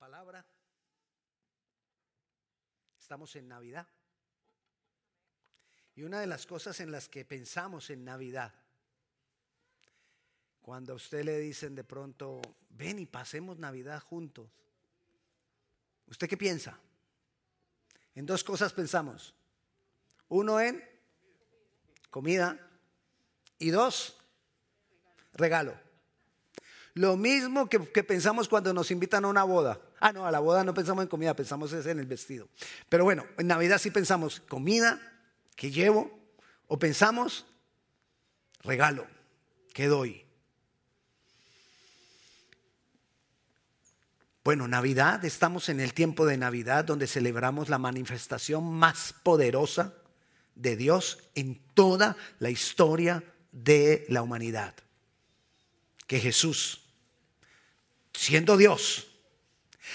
palabra. Estamos en Navidad. Y una de las cosas en las que pensamos en Navidad, cuando a usted le dicen de pronto, ven y pasemos Navidad juntos, ¿usted qué piensa? En dos cosas pensamos. Uno en comida y dos, regalo. Lo mismo que, pensamos cuando nos invitan a una boda. Ah, no, a la boda no pensamos en comida, pensamos en el vestido. Pero bueno, en Navidad sí pensamos comida, que llevo? O pensamos regalo, que doy? Bueno, Navidad, estamos en el tiempo de Navidad donde celebramos la manifestación más poderosa de Dios en toda la historia de la humanidad. Que Jesús, siendo Dios,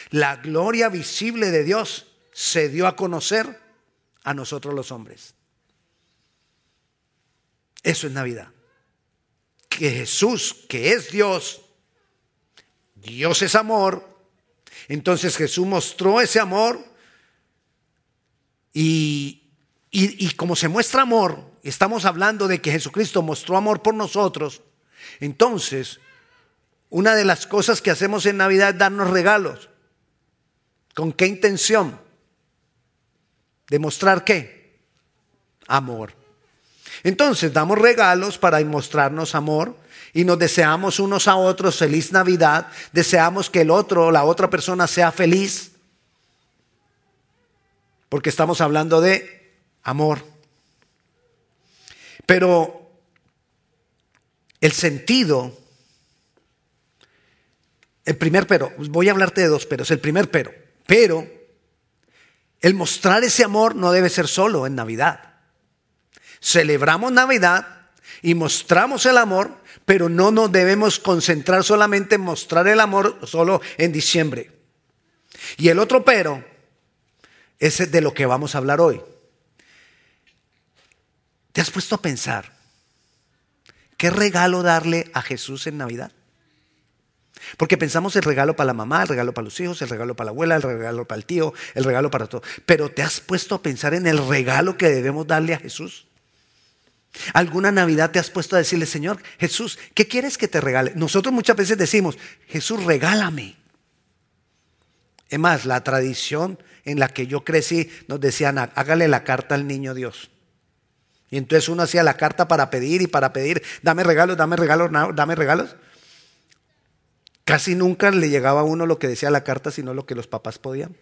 la gloria visible de Dios se dio a conocer a nosotros los hombres. Eso es Navidad. Que Jesús, que es Dios, Dios es amor, entonces Jesús mostró ese amor y, y, como se muestra amor, estamos hablando de que Jesucristo mostró amor por nosotros, entonces una de las cosas que hacemos en Navidad es darnos regalos. ¿Con qué intención? ¿Demostrar qué? Amor. Entonces damos regalos para mostrarnos amor y nos deseamos unos a otros feliz Navidad, deseamos que el otro o la otra persona sea feliz, porque estamos hablando de amor. Pero el sentido, el primer pero, voy a hablarte de dos peros, el primer pero, pero el mostrar ese amor no debe ser solo en Navidad. Celebramos Navidad y mostramos el amor, pero no nos debemos concentrar solamente en mostrar el amor solo en diciembre. Y el otro pero es de lo que vamos a hablar hoy. ¿Te has puesto a pensar qué regalo darle a Jesús en Navidad? Porque pensamos el regalo para la mamá, el regalo para los hijos, el regalo para la abuela, el regalo para el tío, el regalo para todo. Pero ¿te has puesto a pensar en el regalo que debemos darle a Jesús? ¿Alguna Navidad te has puesto a decirle, Señor, Jesús, ¿qué quieres que te regale? Nosotros muchas veces decimos, Jesús, regálame. Es más, la tradición en la que yo crecí nos decían, hágale la carta al niño Dios. Y entonces uno hacía la carta para pedir y para pedir, dame regalos, dame regalos, dame regalos. Casi nunca le llegaba a uno lo que decía la carta, sino lo que los papás podían.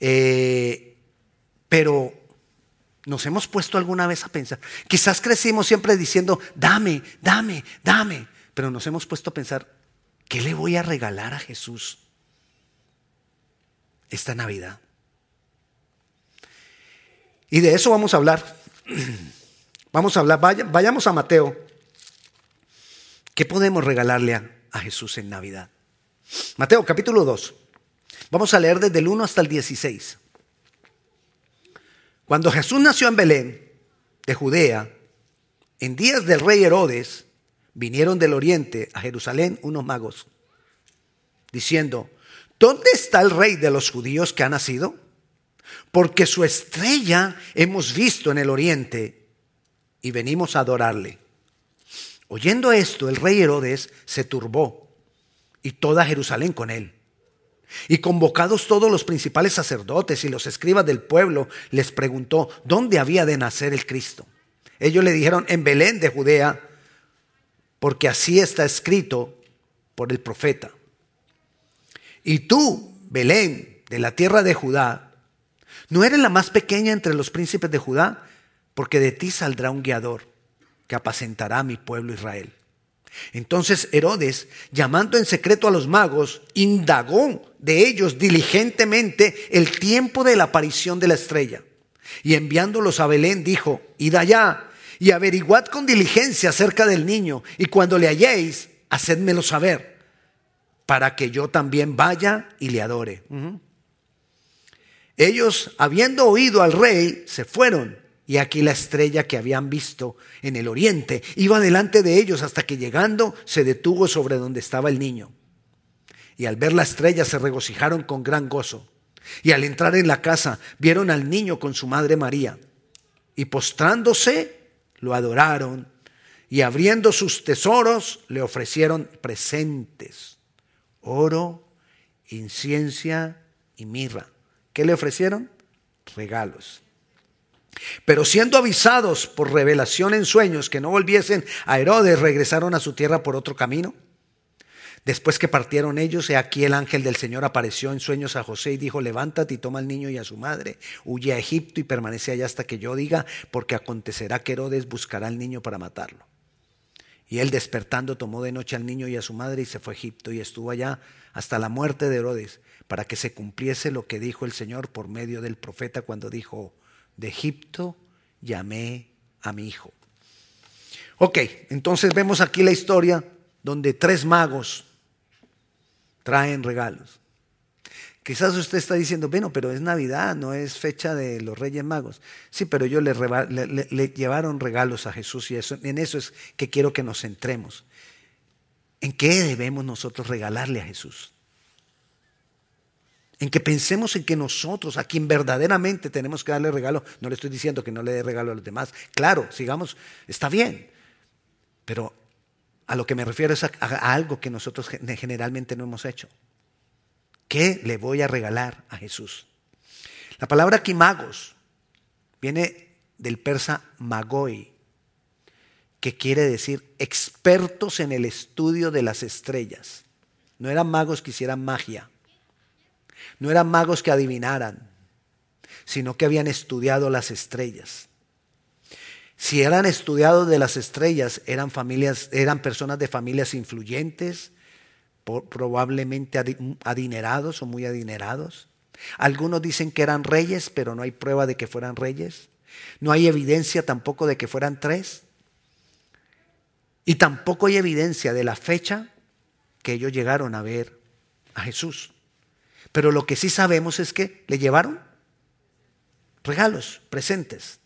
Eh, pero ¿Nos hemos puesto alguna vez a pensar? Quizás crecimos siempre diciendo, dame, dame, dame, pero nos hemos puesto a pensar, ¿qué le voy a regalar a Jesús esta Navidad? Y de eso vamos a hablar. Vamos a hablar, vayamos a Mateo. ¿Qué podemos regalarle a, Jesús en Navidad? Mateo capítulo 2. Vamos a leer desde el 1 hasta el 16. Cuando Jesús nació en Belén, de Judea, en días del rey Herodes, vinieron del oriente a Jerusalén unos magos, diciendo, ¿dónde está el rey de los judíos que ha nacido? Porque su estrella hemos visto en el oriente y venimos a adorarle. Oyendo esto, el rey Herodes se turbó y toda Jerusalén con él. Y convocados todos los principales sacerdotes y los escribas del pueblo, les preguntó dónde había de nacer el Cristo. Ellos le dijeron, en Belén de Judea, porque así está escrito por el profeta. Y tú, Belén, de la tierra de Judá, no eres la más pequeña entre los príncipes de Judá, porque de ti saldrá un guiador que apacentará mi pueblo Israel. Entonces Herodes, llamando en secreto a los magos, indagó de ellos diligentemente el tiempo de la aparición de la estrella. Y enviándolos a Belén dijo, id allá y averiguad con diligencia acerca del niño, y cuando le halléis, hacedmelo saber, para que yo también vaya y le adore. Ellos, habiendo oído al rey, se fueron y aquí la estrella que habían visto en el oriente iba delante de ellos hasta que llegando se detuvo sobre donde estaba el niño. y al ver la estrella se regocijaron con gran gozo. Y al entrar en la casa vieron al niño con su madre María y postrándose lo adoraron y abriendo sus tesoros le ofrecieron presentes, oro, inciencia y mirra. ¿Qué le ofrecieron? Regalos. Pero siendo avisados por revelación en sueños que no volviesen a Herodes, regresaron a su tierra por otro camino. Después que partieron ellos, he aquí el ángel del Señor apareció en sueños a José y dijo, levántate y toma al niño y a su madre, huye a Egipto y permanece allá hasta que yo diga, porque acontecerá que Herodes buscará al niño para matarlo. Y él despertando tomó de noche al niño y a su madre y se fue a Egipto y estuvo allá hasta la muerte de Herodes, para que se cumpliese lo que dijo el Señor por medio del profeta cuando dijo, de Egipto llamé a mi hijo. Ok, entonces vemos aquí la historia donde tres magos traen regalos. Quizás usted está diciendo, bueno, pero es Navidad, no es fecha de los Reyes Magos. Sí, pero ellos le, llevaron regalos a Jesús y eso, en eso es que quiero que nos centremos. ¿En qué debemos nosotros regalarle a Jesús? En que pensemos en que nosotros, a quien verdaderamente tenemos que darle regalo, no le estoy diciendo que no le dé regalo a los demás. Claro, sigamos, está bien. Pero a lo que me refiero es a algo que nosotros generalmente no hemos hecho. ¿Qué le voy a regalar a Jesús? La palabra aquí magos viene del persa magoi, que quiere decir expertos en el estudio de las estrellas. No eran magos que hicieran magia, no eran magos que adivinaran, sino que habían estudiado las estrellas. Si eran estudiados de las estrellas, eran familias, eran personas de familias influyentes, probablemente adinerados o muy adinerados. Algunos dicen que eran reyes, pero no hay prueba de que fueran reyes. No hay evidencia tampoco de que fueran tres. Y tampoco hay evidencia de la fecha que ellos llegaron a ver a Jesús. Pero lo que sí sabemos es que le llevaron regalos, presentes.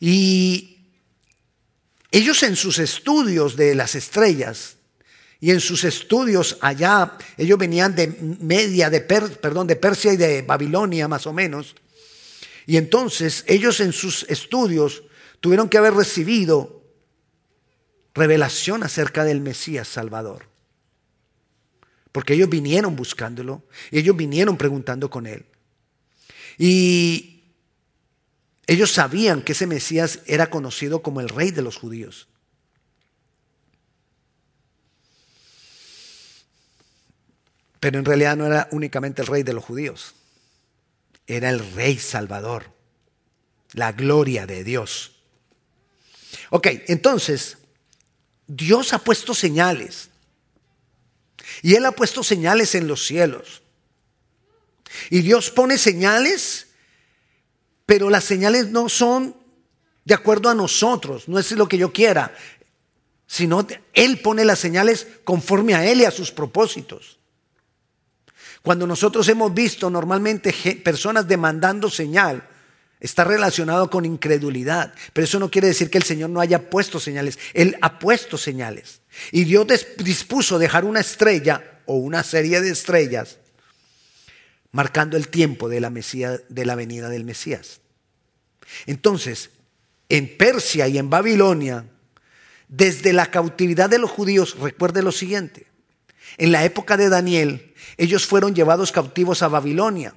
Y ellos en sus estudios de las estrellas y en sus estudios allá, ellos venían de Media, de, perdón, de Persia y de Babilonia más o menos. Y entonces ellos en sus estudios tuvieron que haber recibido revelación acerca del Mesías Salvador. Porque ellos vinieron buscándolo, ellos vinieron preguntando con él. Y ellos sabían que ese Mesías era conocido como el rey de los judíos. Pero en realidad no era únicamente el rey de los judíos, era el rey salvador, la gloria de Dios. Ok, entonces, Dios ha puesto señales. Y Él ha puesto señales en los cielos. Y Dios pone señales, pero las señales no son de acuerdo a nosotros, no es lo que yo quiera, sino Él pone las señales conforme a Él y a sus propósitos. Cuando nosotros hemos visto normalmente personas demandando señal, está relacionado con incredulidad. Pero eso no quiere decir que el Señor no haya puesto señales. Él ha puesto señales. Y Dios dispuso dejar una estrella o una serie de estrellas marcando el tiempo de la, de la venida del Mesías. Entonces, en Persia y en Babilonia, desde la cautividad de los judíos, recuerde lo siguiente, en la época de Daniel, ellos fueron llevados cautivos a Babilonia.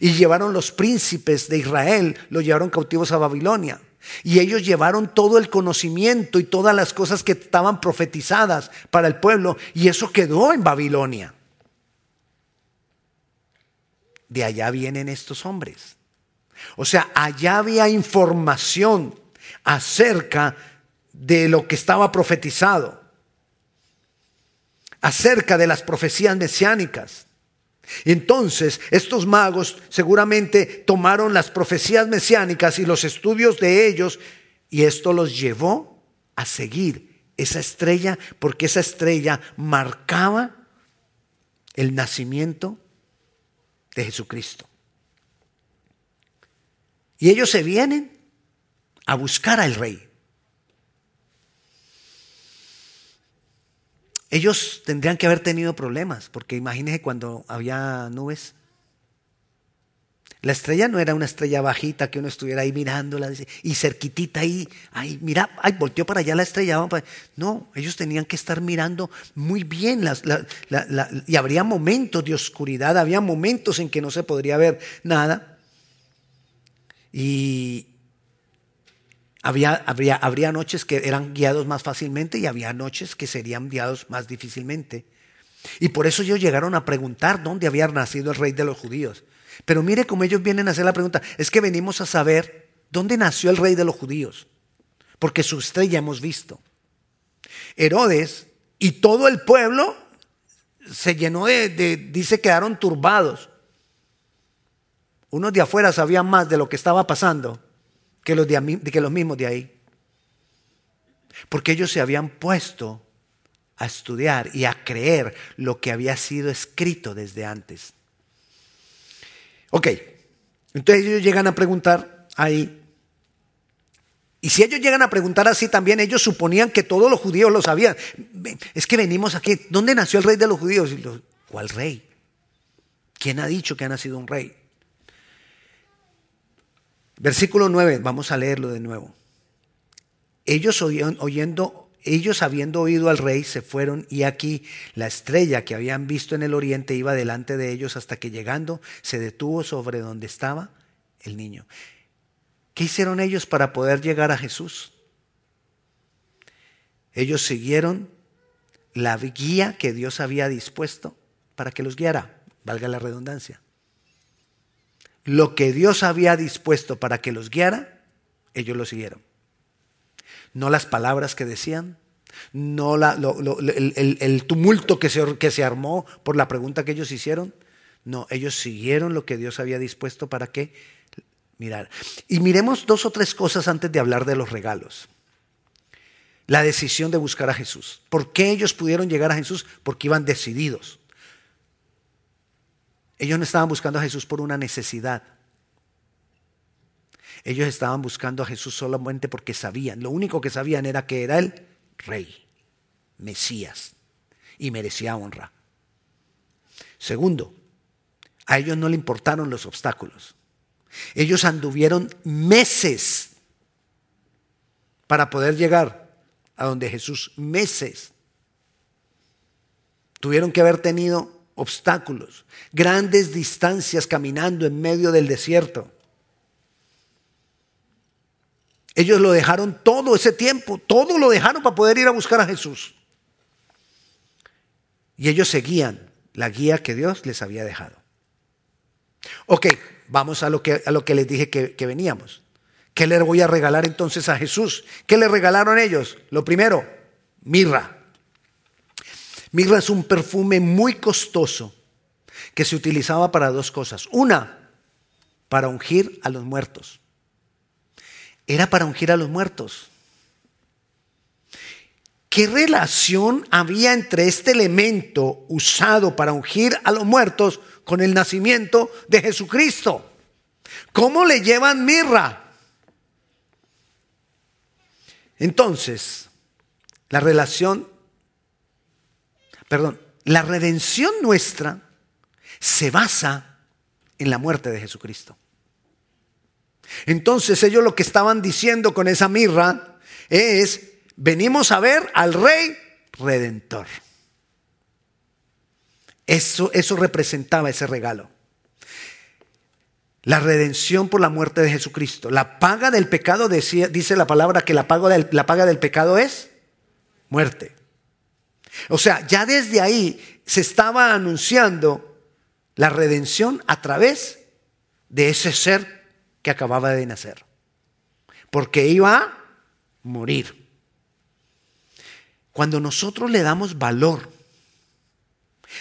Y llevaron los príncipes de Israel, los llevaron cautivos a Babilonia. Y ellos llevaron todo el conocimiento y todas las cosas que estaban profetizadas para el pueblo. Y eso quedó en Babilonia. De allá vienen estos hombres. O sea, allá había información acerca de lo que estaba profetizado acerca de las profecías mesiánicas. Entonces, estos magos seguramente tomaron las profecías mesiánicas y los estudios de ellos y esto los llevó a seguir esa estrella porque esa estrella marcaba el nacimiento de Jesucristo. Y ellos se vienen a buscar al rey. Ellos tendrían que haber tenido problemas, porque imagínense cuando había nubes. La estrella no era una estrella bajita que uno estuviera ahí mirándola y cerquitita ahí, ahí, mira, ay, volteó para allá la estrella. No, ellos tenían que estar mirando muy bien y habría momentos de oscuridad, había momentos en que no se podría ver nada. Y había, habría, habría noches que eran guiados más fácilmente y había noches que serían guiados más difícilmente. Y por eso ellos llegaron a preguntar dónde había nacido el rey de los judíos. Pero mire cómo ellos vienen a hacer la pregunta. Es que venimos a saber dónde nació el rey de los judíos. Porque su estrella hemos visto. Herodes y todo el pueblo se llenó de, dice, quedaron turbados. Unos de afuera sabían más de lo que estaba pasando que los, de, que los mismos de ahí. Porque ellos se habían puesto a estudiar y a creer lo que había sido escrito desde antes. Ok, entonces ellos llegan a preguntar ahí. Y si ellos llegan a preguntar así también, ellos suponían que todos los judíos lo sabían. Es que venimos aquí. ¿Dónde nació el rey de los judíos? ¿Cuál rey? ¿Quién ha dicho que ha nacido un rey? Versículo 9, vamos a leerlo de nuevo. Ellos oyendo ellos habiendo oído al rey se fueron y aquí la estrella que habían visto en el oriente iba delante de ellos hasta que llegando se detuvo sobre donde estaba el niño. ¿Qué hicieron ellos para poder llegar a Jesús? Ellos siguieron la guía que Dios había dispuesto para que los guiara, valga la redundancia. Lo que Dios había dispuesto para que los guiara, ellos lo siguieron no las palabras que decían, no el, tumulto que se, que se armó por la pregunta que ellos hicieron. No, ellos siguieron lo que Dios había dispuesto para que mirar. Y miremos dos o tres cosas antes de hablar de los regalos. La decisión de buscar a Jesús. ¿Por qué ellos pudieron llegar a Jesús? Porque iban decididos. Ellos no estaban buscando a Jesús por una necesidad. Ellos estaban buscando a Jesús solamente porque sabían, lo único que sabían era que era el rey, Mesías, y merecía honra. Segundo, a ellos no le importaron los obstáculos. Ellos anduvieron meses para poder llegar a donde Jesús, meses. Tuvieron que haber tenido obstáculos, grandes distancias caminando en medio del desierto. Ellos lo dejaron todo ese tiempo, todo lo dejaron para poder ir a buscar a Jesús. Y ellos seguían la guía que Dios les había dejado. Ok, vamos a lo que, a lo que les dije que, que veníamos. ¿Qué le voy a regalar entonces a Jesús? ¿Qué le regalaron ellos? Lo primero, mirra. Mirra es un perfume muy costoso que se utilizaba para dos cosas. Una, para ungir a los muertos era para ungir a los muertos. ¿Qué relación había entre este elemento usado para ungir a los muertos con el nacimiento de Jesucristo? ¿Cómo le llevan mirra? Entonces, la relación, perdón, la redención nuestra se basa en la muerte de Jesucristo. Entonces ellos lo que estaban diciendo con esa mirra es, venimos a ver al rey redentor. Eso, eso representaba ese regalo. La redención por la muerte de Jesucristo. La paga del pecado, dice la palabra que la paga del pecado es muerte. O sea, ya desde ahí se estaba anunciando la redención a través de ese ser que acababa de nacer, porque iba a morir. Cuando nosotros le damos valor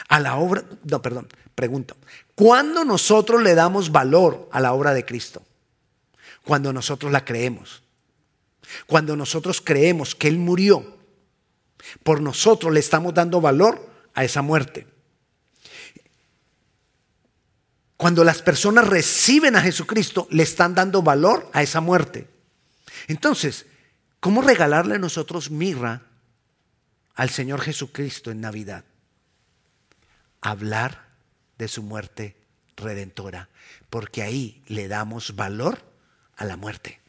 a la obra, no, perdón, pregunto, ¿cuándo nosotros le damos valor a la obra de Cristo? Cuando nosotros la creemos. Cuando nosotros creemos que Él murió, por nosotros le estamos dando valor a esa muerte. Cuando las personas reciben a Jesucristo, le están dando valor a esa muerte. Entonces, ¿cómo regalarle nosotros mirra al Señor Jesucristo en Navidad? Hablar de su muerte redentora, porque ahí le damos valor a la muerte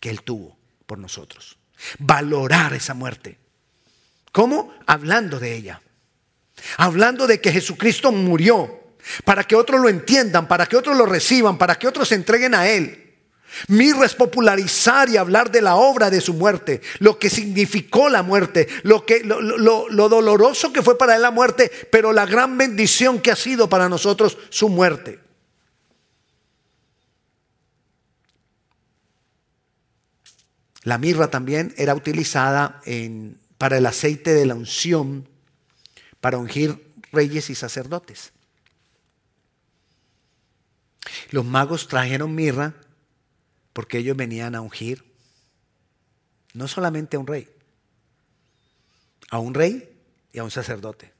que Él tuvo por nosotros. Valorar esa muerte. ¿Cómo? Hablando de ella. Hablando de que Jesucristo murió para que otros lo entiendan, para que otros lo reciban, para que otros se entreguen a Él. Mirra es popularizar y hablar de la obra de su muerte, lo que significó la muerte, lo, que, lo, lo, doloroso que fue para él la muerte, pero la gran bendición que ha sido para nosotros su muerte. La mirra también era utilizada en, para el aceite de la unción, para ungir reyes y sacerdotes. Los magos trajeron mirra porque ellos venían a ungir no solamente a un rey, a un rey y a un sacerdote.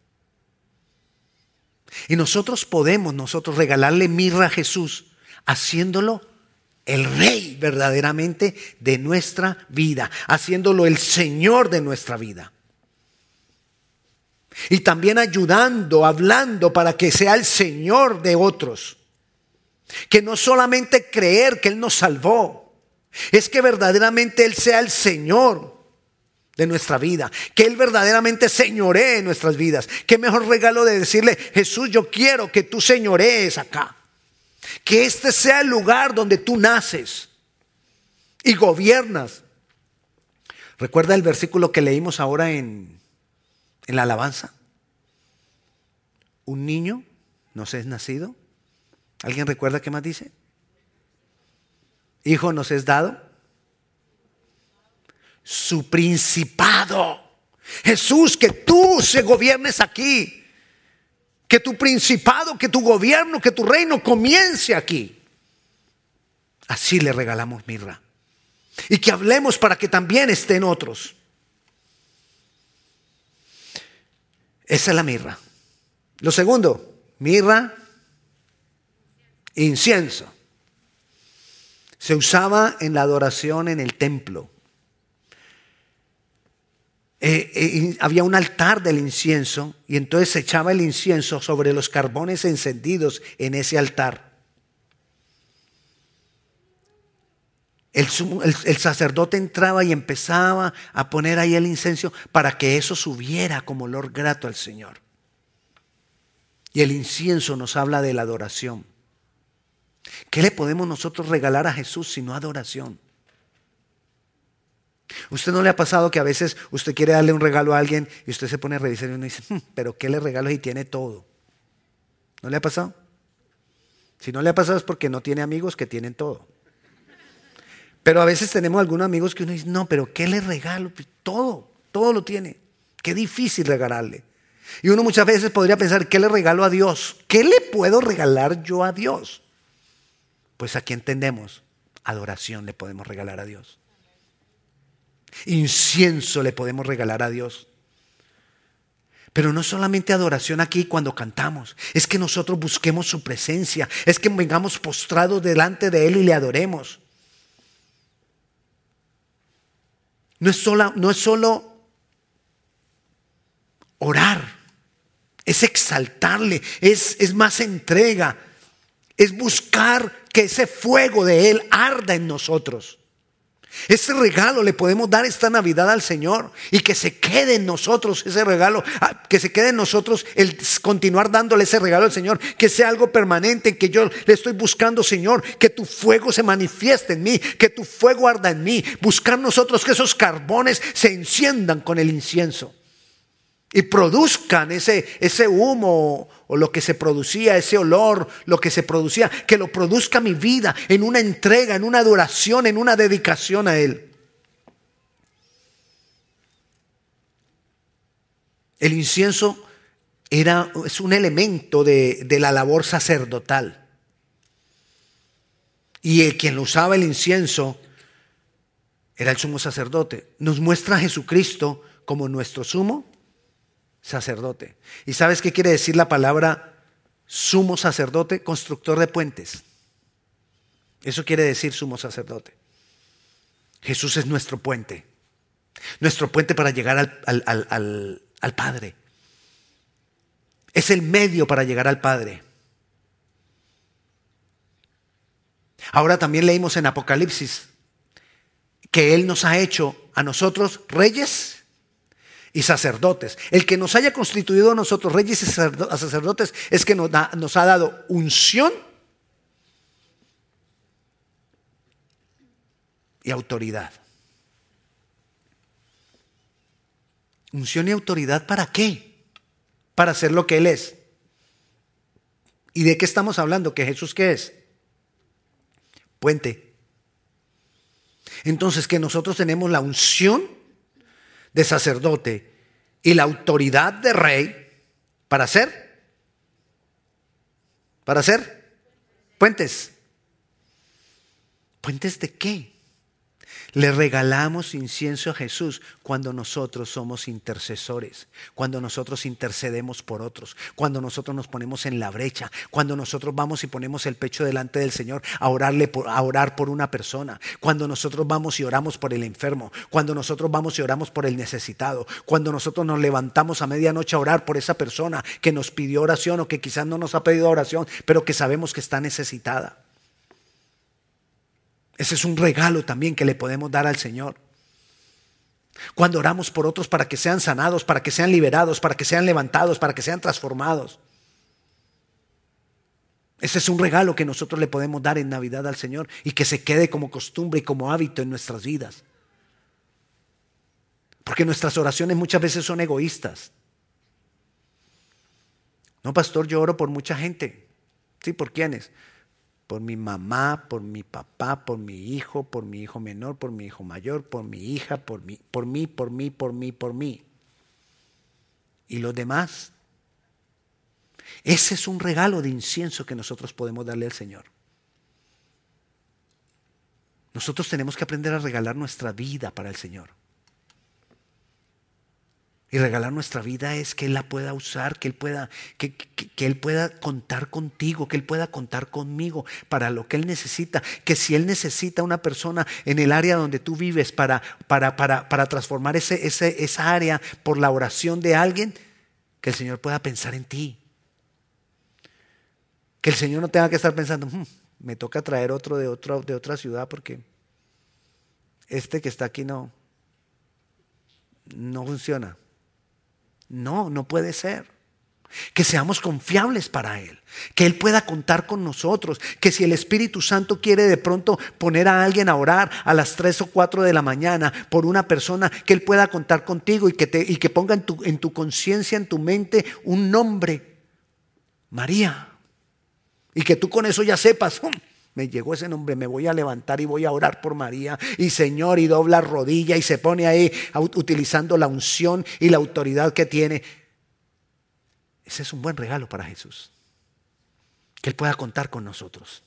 Y nosotros podemos, nosotros regalarle mirra a Jesús haciéndolo el rey verdaderamente de nuestra vida, haciéndolo el Señor de nuestra vida. Y también ayudando, hablando para que sea el Señor de otros. Que no solamente creer que Él nos salvó, es que verdaderamente Él sea el Señor de nuestra vida, que Él verdaderamente señoree nuestras vidas. Qué mejor regalo de decirle, Jesús, yo quiero que tú señorees acá. Que este sea el lugar donde tú naces y gobiernas. ¿Recuerda el versículo que leímos ahora en, en la alabanza? Un niño nos es nacido ¿Alguien recuerda qué más dice? Hijo nos es dado. Su principado. Jesús, que tú se gobiernes aquí. Que tu principado, que tu gobierno, que tu reino comience aquí. Así le regalamos mirra. Y que hablemos para que también estén otros. Esa es la mirra. Lo segundo, mirra incienso. Se usaba en la adoración en el templo. Eh, eh, había un altar del incienso y entonces se echaba el incienso sobre los carbones encendidos en ese altar. El, sacerdote entraba y empezaba a poner ahí el incienso para que eso subiera como olor grato al Señor. Y el incienso nos habla de la adoración. ¿Qué le podemos nosotros regalar a Jesús sino adoración? ¿Usted no le ha pasado que a veces usted quiere darle un regalo a alguien y usted se pone a revisar y uno dice, hmm, pero ¿qué le regalo si tiene todo? ¿No le ha pasado? Si no le ha pasado es porque no tiene amigos que tienen todo. Pero a veces tenemos algunos amigos que uno dice, no, pero ¿qué le regalo? Pues todo, todo lo tiene. Qué difícil regalarle. Y uno muchas veces podría pensar, ¿qué le regalo a Dios? ¿Qué le puedo regalar yo a Dios? Pues aquí entendemos, adoración le podemos regalar a Dios. Incienso le podemos regalar a Dios. Pero no solamente adoración aquí cuando cantamos, es que nosotros busquemos su presencia, es que vengamos postrados delante de Él y le adoremos. No es solo, no es solo orar, es exaltarle, es, es más entrega, es buscar que ese fuego de Él arda en nosotros. Ese regalo le podemos dar esta Navidad al Señor y que se quede en nosotros ese regalo, ah, que se quede en nosotros el continuar dándole ese regalo al Señor, que sea algo permanente, que yo le estoy buscando, Señor, que tu fuego se manifieste en mí, que tu fuego arda en mí, buscar nosotros que esos carbones se enciendan con el incienso y produzcan ese, ese humo o lo que se producía, ese olor, lo que se producía, que lo produzca mi vida en una entrega, en una adoración, en una dedicación a Él. El incienso era, es un elemento de, de la labor sacerdotal. Y el quien usaba el incienso era el sumo sacerdote. Nos muestra a Jesucristo como nuestro sumo sacerdote. ¿Y sabes qué quiere decir la palabra sumo sacerdote? Constructor de puentes. Eso quiere decir sumo sacerdote. Jesús es nuestro puente. nuestro puente para llegar al, al Padre. Es el medio para llegar al Padre. Ahora también leímos en Apocalipsis que Él nos ha hecho a nosotros reyes y sacerdotes. El que nos haya constituido a nosotros reyes y sacerdotes es que nos, nos ha dado unción y autoridad. Unción y autoridad para qué? Para hacer lo que Él es. ¿Y de qué estamos hablando? ¿Que Jesús qué es? Puente. Entonces que nosotros tenemos la unción de sacerdote y la autoridad de rey para hacer, para hacer puentes. ¿Puentes de qué? Le regalamos incienso a Jesús cuando nosotros somos intercesores, cuando nosotros intercedemos por otros, cuando nosotros nos ponemos en la brecha, cuando nosotros vamos y ponemos el pecho delante del Señor a, orarle a orar por una persona, cuando nosotros vamos y oramos por el enfermo, cuando nosotros vamos y oramos por el necesitado, cuando nosotros nos levantamos a medianoche a orar por esa persona que nos pidió oración o que quizás no nos ha pedido oración, pero que sabemos que está necesitada. Ese es un regalo también que le podemos dar al Señor. Cuando oramos por otros para que sean sanados, para que sean liberados, para que sean levantados, para que sean transformados. Ese es un regalo que nosotros le podemos dar en Navidad al Señor y que se quede como costumbre y como hábito en nuestras vidas. Porque nuestras oraciones muchas veces son egoístas. No, pastor, yo oro por mucha gente. ¿Sí? ¿Por quiénes? Por mi mamá, por mi papá, por mi hijo, por mi hijo menor, por mi hijo mayor, por mi hija, por mí, por mí, por mí, por mí, por mí. ¿Y los demás? Ese es un regalo de incienso que nosotros podemos darle al Señor. Nosotros tenemos que aprender a regalar nuestra vida para el Señor. Y regalar nuestra vida es que Él la pueda usar, que Él pueda, que, Él pueda contar contigo, que Él pueda contar conmigo para lo que Él necesita. Que si Él necesita una persona en el área donde tú vives para, para, para, para transformar ese, ese, esa área por la oración de alguien, que el Señor pueda pensar en ti. Que el Señor no tenga que estar pensando, hmm, me toca traer otro de, otro de otra ciudad porque este que está aquí no, no funciona. No, no puede ser. Que seamos confiables para Él, que Él pueda contar con nosotros, que si el Espíritu Santo quiere de pronto poner a alguien a orar a las 3 o 4 de la mañana por una persona, que Él pueda contar contigo y que, te, y que ponga en tu, en tu conciencia, en tu mente, un nombre, María. Y que tú con eso ya sepas, me llegó ese nombre, me voy a levantar y voy a orar por María. Y Señor, y dobla rodilla y se pone ahí utilizando la unción y la autoridad que tiene. Ese es un buen regalo para Jesús. Que Él pueda contar con nosotros.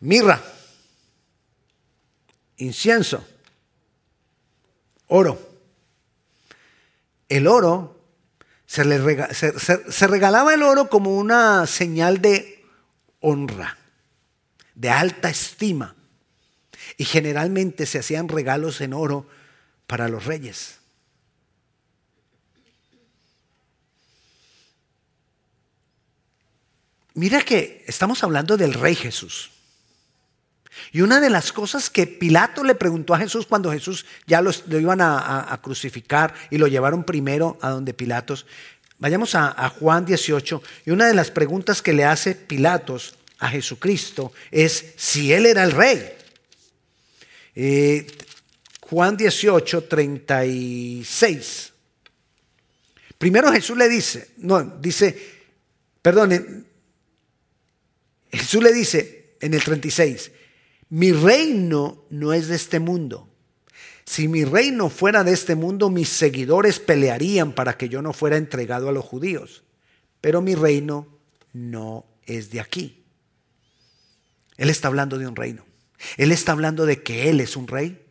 Mirra, incienso, oro. El oro se, se, regalaba el oro como una señal de honra, de alta estima. Y generalmente se hacían regalos en oro para los reyes. Mira que estamos hablando del rey Jesús. Y una de las cosas que Pilato le preguntó a Jesús cuando Jesús ya lo, iban a, crucificar y lo llevaron primero a donde Pilatos, vayamos a, Juan 18, y una de las preguntas que le hace Pilatos a Jesucristo es si él era el rey. Eh, Juan 18, 36. Primero Jesús le dice, no, dice, perdón, Jesús le dice en el 36, mi reino no es de este mundo. Si mi reino fuera de este mundo, mis seguidores pelearían para que yo no fuera entregado a los judíos. Pero mi reino no es de aquí. Él está hablando de un reino. Él está hablando de que Él es un rey,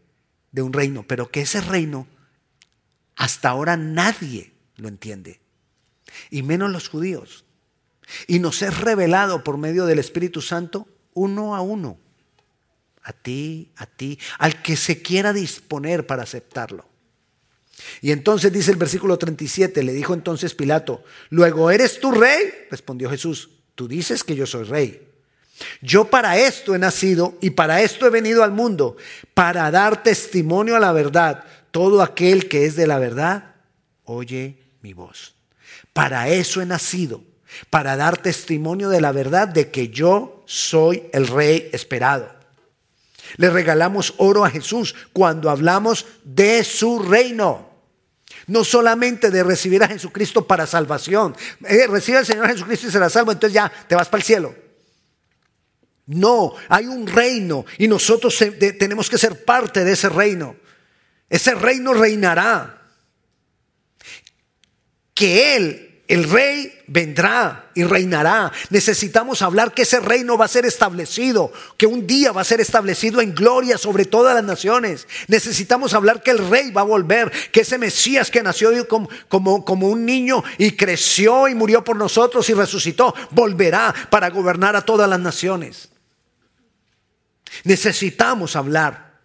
de un reino, pero que ese reino hasta ahora nadie lo entiende, y menos los judíos. Y nos es revelado por medio del Espíritu Santo uno a uno a ti, a ti, al que se quiera disponer para aceptarlo. Y entonces dice el versículo 37, le dijo entonces Pilato, luego eres tú rey, respondió Jesús, tú dices que yo soy rey. Yo para esto he nacido y para esto he venido al mundo, para dar testimonio a la verdad. Todo aquel que es de la verdad, oye mi voz. Para eso he nacido, para dar testimonio de la verdad de que yo soy el rey esperado. Le regalamos oro a Jesús cuando hablamos de su reino. No solamente de recibir a Jesucristo para salvación. Eh, recibe al Señor Jesucristo y será salvo, entonces ya te vas para el cielo. No, hay un reino y nosotros tenemos que ser parte de ese reino. Ese reino reinará. Que Él, el rey, vendrá y reinará. Necesitamos hablar que ese reino va a ser establecido, que un día va a ser establecido en gloria sobre todas las naciones. Necesitamos hablar que el rey va a volver, que ese Mesías que nació como, como, como un niño y creció y murió por nosotros y resucitó, volverá para gobernar a todas las naciones. Necesitamos hablar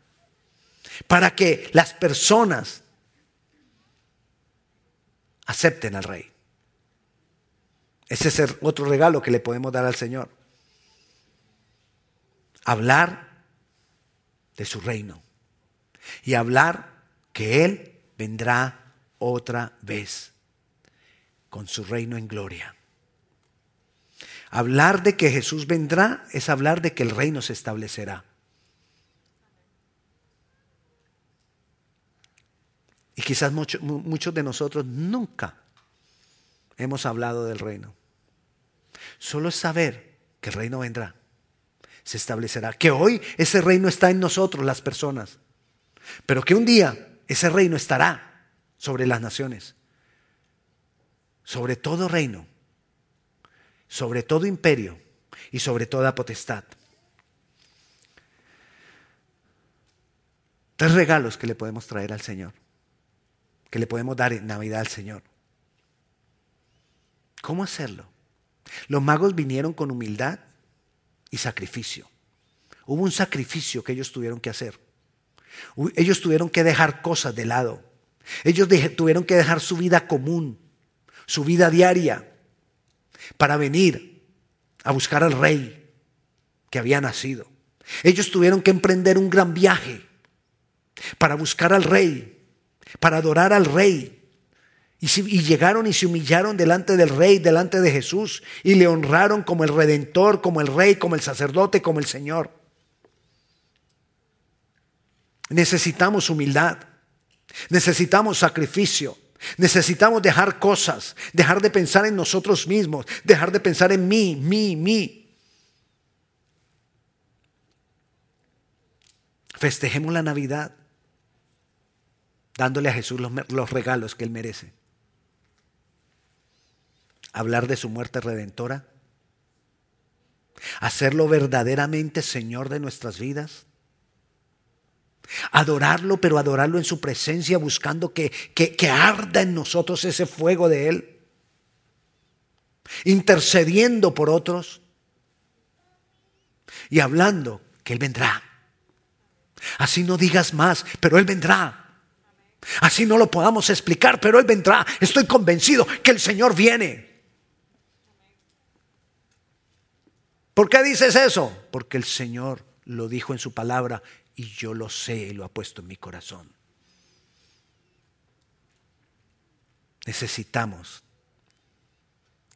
para que las personas acepten al rey. Ese es otro regalo que le podemos dar al Señor. Hablar de su reino y hablar que Él vendrá otra vez con su reino en gloria. Hablar de que Jesús vendrá es hablar de que el reino se establecerá. Y quizás muchos de nosotros nunca hemos hablado del reino. Solo es saber que el reino vendrá, se establecerá, que hoy ese reino está en nosotros, las personas, pero que un día ese reino estará sobre las naciones, sobre todo reino. Sobre todo imperio. Y sobre toda potestad. Tres regalos que le podemos traer al Señor, que le podemos dar en Navidad al Señor. ¿Cómo hacerlo? Los magos vinieron con humildad y sacrificio. Hubo un sacrificio que ellos tuvieron que hacer. Ellos tuvieron que dejar cosas de lado. Ellos tuvieron que dejar su vida común, su vida diaria, para venir a buscar al rey que había nacido. Ellos tuvieron que emprender un gran viaje para buscar al rey, para adorar al rey. Y, llegaron y se humillaron delante del rey, delante de Jesús, y le honraron como el redentor, como el rey, como el sacerdote, como el Señor. Necesitamos humildad, necesitamos sacrificio. Necesitamos dejar cosas, dejar de pensar en nosotros mismos, dejar de pensar en mí, mí, mí. Festejemos la Navidad dándole a Jesús los, regalos que Él merece. Hablar de su muerte redentora. Hacerlo verdaderamente Señor de nuestras vidas Adorarlo, pero adorarlo en su presencia, buscando que, que, arda en nosotros ese fuego de Él. Intercediendo por otros y hablando que Él vendrá. Así no digas más, pero Él vendrá. Así no lo podamos explicar, pero Él vendrá. Estoy convencido que el Señor viene. ¿Por qué dices eso? Porque el Señor lo dijo en su palabra y yo lo sé y lo ha puesto en mi corazón. Necesitamos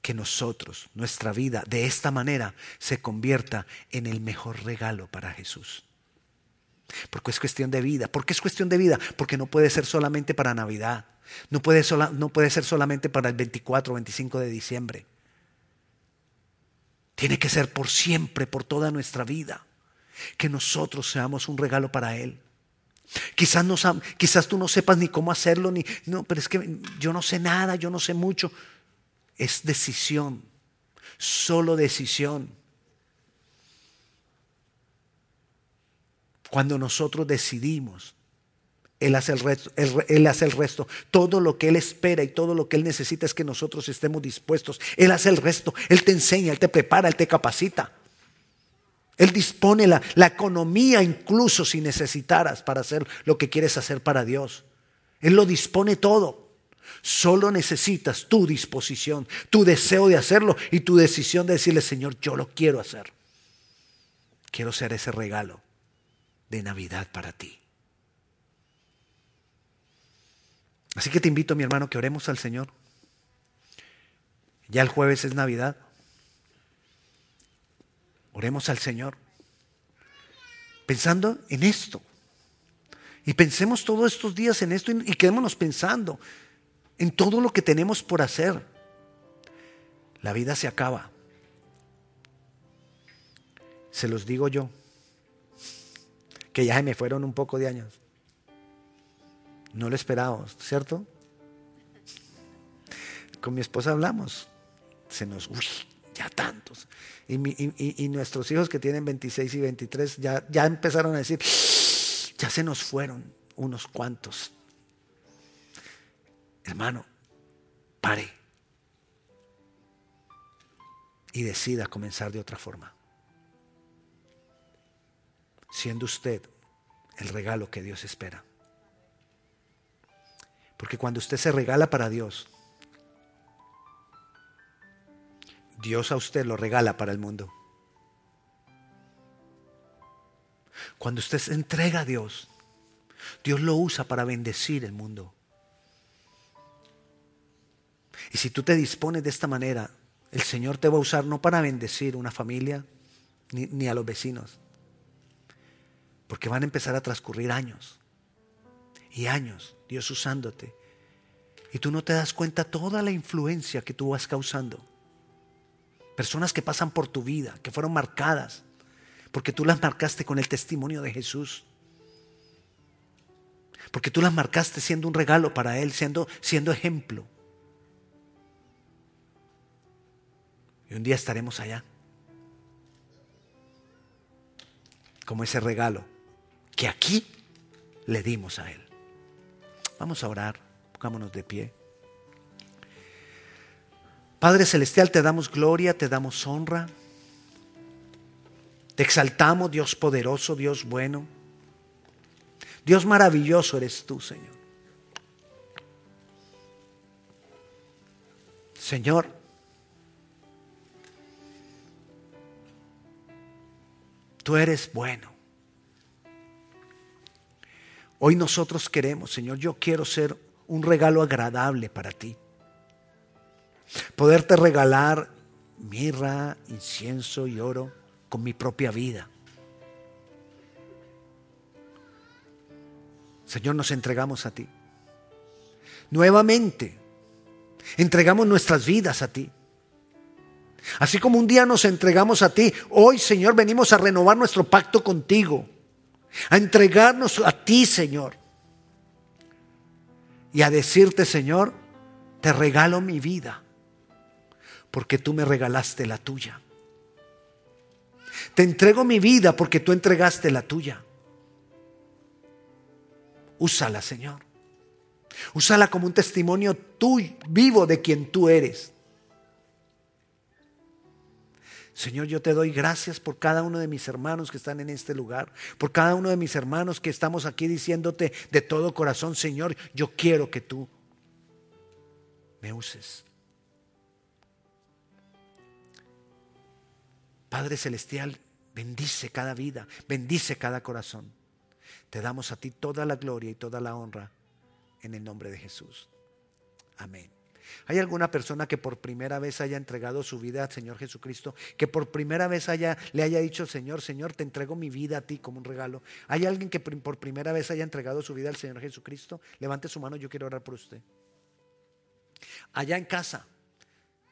que nosotros, nuestra vida, de esta manera se convierta en el mejor regalo para Jesús. Porque es cuestión de vida. ¿Por qué es cuestión de vida? Porque no puede ser solamente para Navidad. No puede, no puede ser solamente para el 24 o 25 de diciembre. Tiene que ser por siempre, por toda nuestra vida que nosotros seamos un regalo para Él. Quizás, no, quizás tú no sepas ni cómo hacerlo, ni, no, pero es que yo no sé nada, yo no sé mucho. Es decisión, solo decisión. Cuando nosotros decidimos, Él hace, el resto, él hace el resto. Todo lo que Él espera y todo lo que Él necesita es que nosotros estemos dispuestos. Él hace el resto. Él te enseña, Él te prepara, Él te capacita. Él dispone la, la, economía incluso si necesitaras para hacer lo que quieres hacer para Dios. Él lo dispone todo. Solo necesitas tu disposición, tu deseo de hacerlo y tu decisión de decirle, Señor, yo lo quiero hacer. Quiero ser ese regalo de Navidad para ti. Así que te invito, mi hermano, que oremos al Señor. Ya el jueves es Navidad. Oremos al Señor. Pensando en esto. Y pensemos todos estos días en esto y quedémonos pensando en todo lo que tenemos por hacer. La vida se acaba. Se los digo yo, que ya me fueron un poco de años. No lo esperábamos, ¿cierto? Con mi esposa hablamos. Se nos, uy, ya tantos. Y, nuestros hijos que tienen 26 y 23 ya, ya empezaron a decir, ya se nos fueron unos cuantos. Hermano, pare y decida comenzar de otra forma. Siendo usted el regalo que Dios espera. Porque cuando usted se regala para Dios, Dios a usted lo regala para el mundo. Cuando usted se entrega a Dios, Dios lo usa para bendecir el mundo. Y si tú te dispones de esta manera, el Señor te va a usar no para bendecir una familia ni, ni a los vecinos, porque van a empezar a transcurrir años y años Dios usándote. Y tú no te das cuenta toda la influencia que tú vas causando. Personas que pasan por tu vida, que fueron marcadas, porque tú las marcaste con el testimonio de Jesús. Porque tú las marcaste siendo un regalo para Él, siendo, siendo ejemplo. Y un día estaremos allá. Como ese regalo que aquí le dimos a Él. Vamos a orar, pongámonos de pie. Padre Celestial, te damos gloria, te damos honra. Te exaltamos, Dios poderoso, Dios bueno. Dios maravilloso eres tú, Señor. Señor, tú eres bueno. Hoy nosotros queremos, Señor, yo quiero ser un regalo agradable para ti. Poderte regalar mirra, incienso y oro con mi propia vida. Señor, nos entregamos a ti. Nuevamente, entregamos nuestras vidas a ti. Así como un día nos entregamos a ti, hoy, Señor, venimos a renovar nuestro pacto contigo a entregarnos a ti, Señor. Y a decirte, Señor, te regalo mi vida, porque tú me regalaste la tuya. Te entrego mi vida porque tú entregaste la tuya. Úsala, Señor. Úsala como un testimonio tuyo, vivo de quien tú eres. Señor, yo te doy gracias por cada uno de mis hermanos que están en este lugar, por cada uno de mis hermanos que estamos aquí diciéndote de todo corazón, Señor, yo quiero que tú me uses. Padre Celestial, bendice cada vida, bendice cada corazón. Te damos a ti toda la gloria y toda la honra en el nombre de Jesús. Amén. ¿Hay alguna persona que por primera vez haya entregado su vida al Señor Jesucristo? Que por primera vez haya, le haya dicho, Señor, Señor, te entrego mi vida a ti como un regalo. ¿Hay alguien que por primera vez haya entregado su vida al Señor Jesucristo? Levante su mano, yo quiero orar por usted. Allá en casa,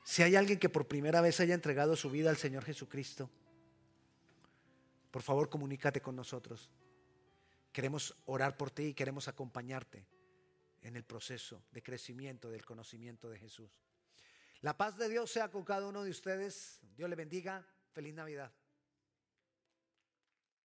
si hay alguien que por primera vez haya entregado su vida al Señor Jesucristo, por favor comunícate con nosotros. Queremos orar por ti y queremos acompañarte en el proceso de crecimiento del conocimiento de Jesús. La paz de Dios sea con cada uno de ustedes. Dios le bendiga. Feliz Navidad.